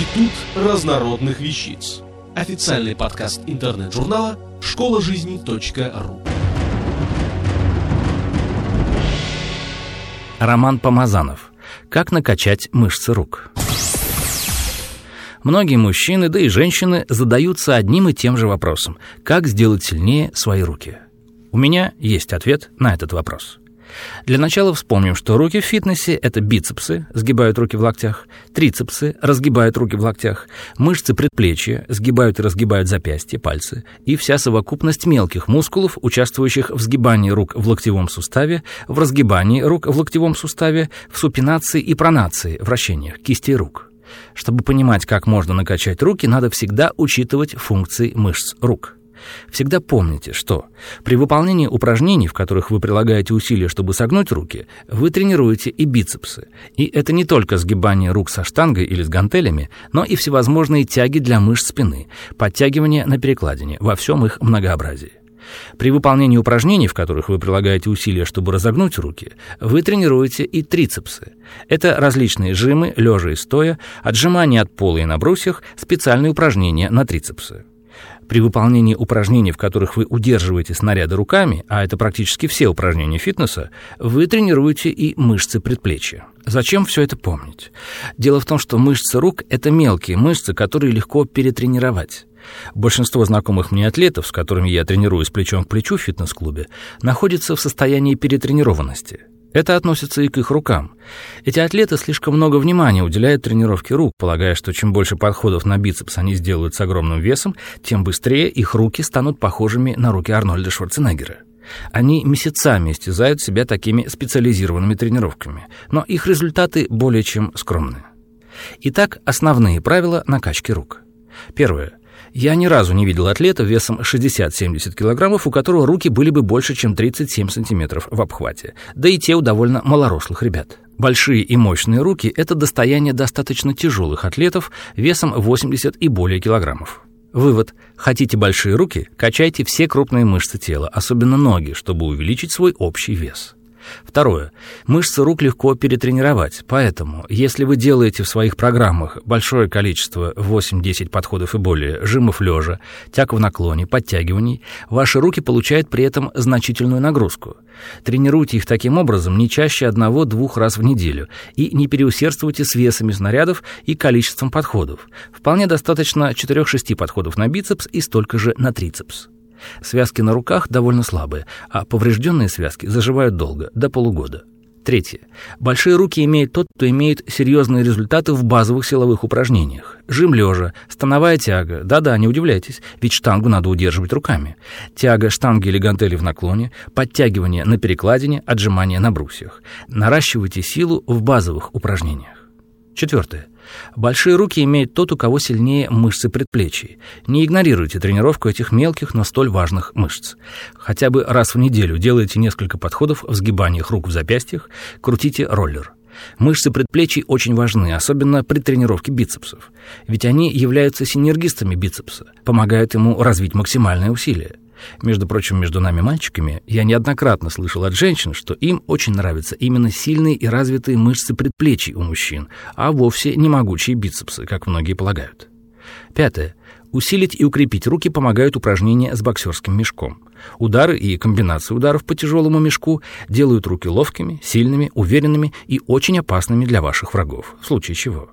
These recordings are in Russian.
Институт разнородных вещиц. Официальный подкаст интернет-журнала школа жизни.ру. Роман Помазанов. Как накачать мышцы рук. Многие мужчины, да и женщины задаются одним и тем же вопросом. Как сделать сильнее свои руки? У меня есть ответ на этот вопрос. Для начала вспомним, что руки в фитнесе — это бицепсы, сгибают руки в локтях, трицепсы, разгибают руки в локтях, мышцы предплечья, сгибают и разгибают запястья, пальцы, и вся совокупность мелких мускулов, участвующих в сгибании рук в локтевом суставе, в разгибании рук в локтевом суставе, в супинации и пронации, вращениях кистей рук. Чтобы понимать, как можно накачать руки, надо всегда учитывать функции мышц рук. Всегда помните, что при выполнении упражнений, в которых вы прилагаете усилия, чтобы согнуть руки, вы тренируете и бицепсы. И это не только сгибание рук со штангой или с гантелями, но и всевозможные тяги для мышц спины, подтягивания на перекладине во всем их многообразии. При выполнении упражнений, в которых вы прилагаете усилия, чтобы разогнуть руки, вы тренируете и трицепсы. Это различные жимы, лежа и стоя, отжимания от пола и на брусьях, специальные упражнения на трицепсы. При выполнении упражнений, в которых вы удерживаете снаряды руками, а это практически все упражнения фитнеса, вы тренируете и мышцы предплечья. Зачем все это помнить? Дело в том, что мышцы рук – это мелкие мышцы, которые легко перетренировать. Большинство знакомых мне атлетов, с которыми я тренируюсь плечом к плечу в фитнес-клубе, находятся в состоянии перетренированности. Это относится и к их рукам. Эти атлеты слишком много внимания уделяют тренировке рук, полагая, что чем больше подходов на бицепс они сделают с огромным весом, тем быстрее их руки станут похожими на руки Арнольда Шварценеггера. Они месяцами истязают себя такими специализированными тренировками, но их результаты более чем скромные. Итак, основные правила накачки рук. Первое. Я ни разу не видел атлета весом 60-70 килограммов, у которого руки были бы больше, чем 37 сантиметров в обхвате. Да и те у довольно малорослых ребят. Большие и мощные руки – это достояние достаточно тяжелых атлетов весом 80 и более килограммов. Вывод. Хотите большие руки – качайте все крупные мышцы тела, особенно ноги, чтобы увеличить свой общий вес. Второе. Мышцы рук легко перетренировать, поэтому, если вы делаете в своих программах большое количество 8-10 подходов и более, жимов лежа, тяг в наклоне, подтягиваний, ваши руки получают при этом значительную нагрузку. Тренируйте их таким образом не чаще одного-двух раз в неделю и не переусердствуйте с весами снарядов и количеством подходов. Вполне достаточно 4-6 подходов на бицепс и столько же на трицепс. Связки на руках довольно слабые, а поврежденные связки заживают долго, до полугода. Третье. Большие руки имеет тот, кто имеет серьезные результаты в базовых силовых упражнениях. Жим лежа, становая тяга. Да-да, не удивляйтесь, ведь штангу надо удерживать руками. Тяга штанги или гантели в наклоне, подтягивание на перекладине, отжимание на брусьях. Наращивайте силу в базовых упражнениях. Четвертое. Большие руки имеет тот, у кого сильнее мышцы предплечий. Не игнорируйте тренировку этих мелких, но столь важных мышц. Хотя бы раз в неделю делайте несколько подходов в сгибаниях рук в запястьях, крутите роллер. Мышцы предплечий очень важны, особенно при тренировке бицепсов. Ведь они являются синергистами бицепса, помогают ему развить максимальное усилие. Между прочим, между нами мальчиками, я неоднократно слышал от женщин, что им очень нравятся именно сильные и развитые мышцы предплечий у мужчин, а вовсе не могучие бицепсы, как многие полагают. Пятое. Усилить и укрепить руки помогают упражнения с боксерским мешком. Удары и комбинации ударов по тяжелому мешку делают руки ловкими, сильными, уверенными и очень опасными для ваших врагов, в случае чего.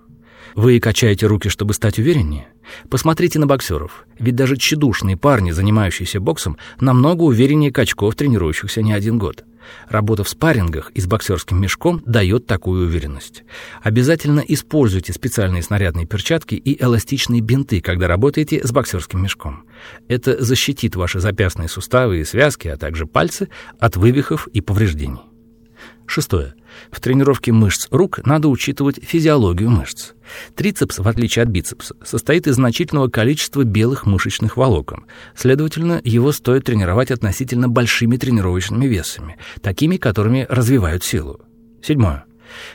Вы качаете руки, чтобы стать увереннее? Посмотрите на боксеров. Ведь даже тщедушные парни, занимающиеся боксом, намного увереннее качков, тренирующихся не один год. Работа в спаррингах и с боксерским мешком дает такую уверенность. Обязательно используйте специальные снарядные перчатки и эластичные бинты, когда работаете с боксерским мешком. Это защитит ваши запястные суставы и связки, а также пальцы от вывихов и повреждений. Шестое. В тренировке мышц рук надо учитывать физиологию мышц. Трицепс, в отличие от бицепса, состоит из значительного количества белых мышечных волокон. Следовательно, его стоит тренировать относительно большими тренировочными весами, такими, которыми развивают силу. Седьмое.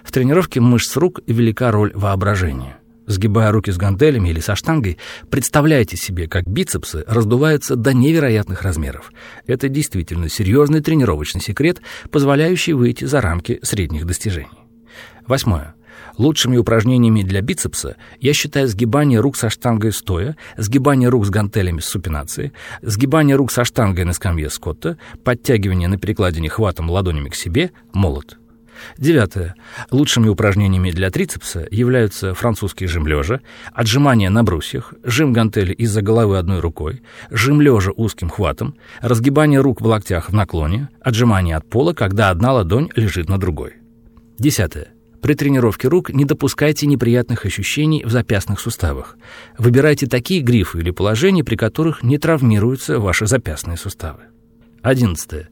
В тренировке мышц рук велика роль воображения. Сгибая руки с гантелями или со штангой, представляйте себе, как бицепсы раздуваются до невероятных размеров. Это действительно серьезный тренировочный секрет, позволяющий выйти за рамки средних достижений. Восьмое. Лучшими упражнениями для бицепса я считаю сгибание рук со штангой стоя, сгибание рук с гантелями с супинации, сгибание рук со штангой на скамье Скотта, подтягивание на перекладине хватом ладонями к себе, молот. Девятое. Лучшими упражнениями для трицепса являются французский жим лежа, отжимание на брусьях, жим гантели из-за головы одной рукой, жим лежа узким хватом, разгибание рук в локтях в наклоне, отжимание от пола, когда одна ладонь лежит на другой. Десятое. При тренировке рук не допускайте неприятных ощущений в запястных суставах. Выбирайте такие грифы или положения, при которых не травмируются ваши запястные суставы. Одиннадцатое.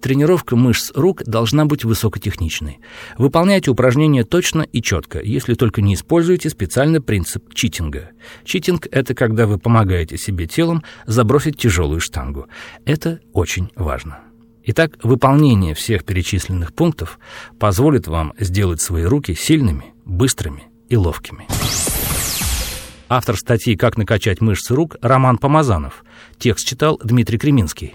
Тренировка мышц рук должна быть высокотехничной. Выполняйте упражнения точно и четко, если только не используете специальный принцип читинга. Читинг – это когда вы помогаете себе телом забросить тяжелую штангу. Это очень важно. Итак, выполнение всех перечисленных пунктов позволит вам сделать свои руки сильными, быстрыми и ловкими. Автор статьи «Как накачать мышцы рук» Роман Помазанов. Текст читал Дмитрий Креминский.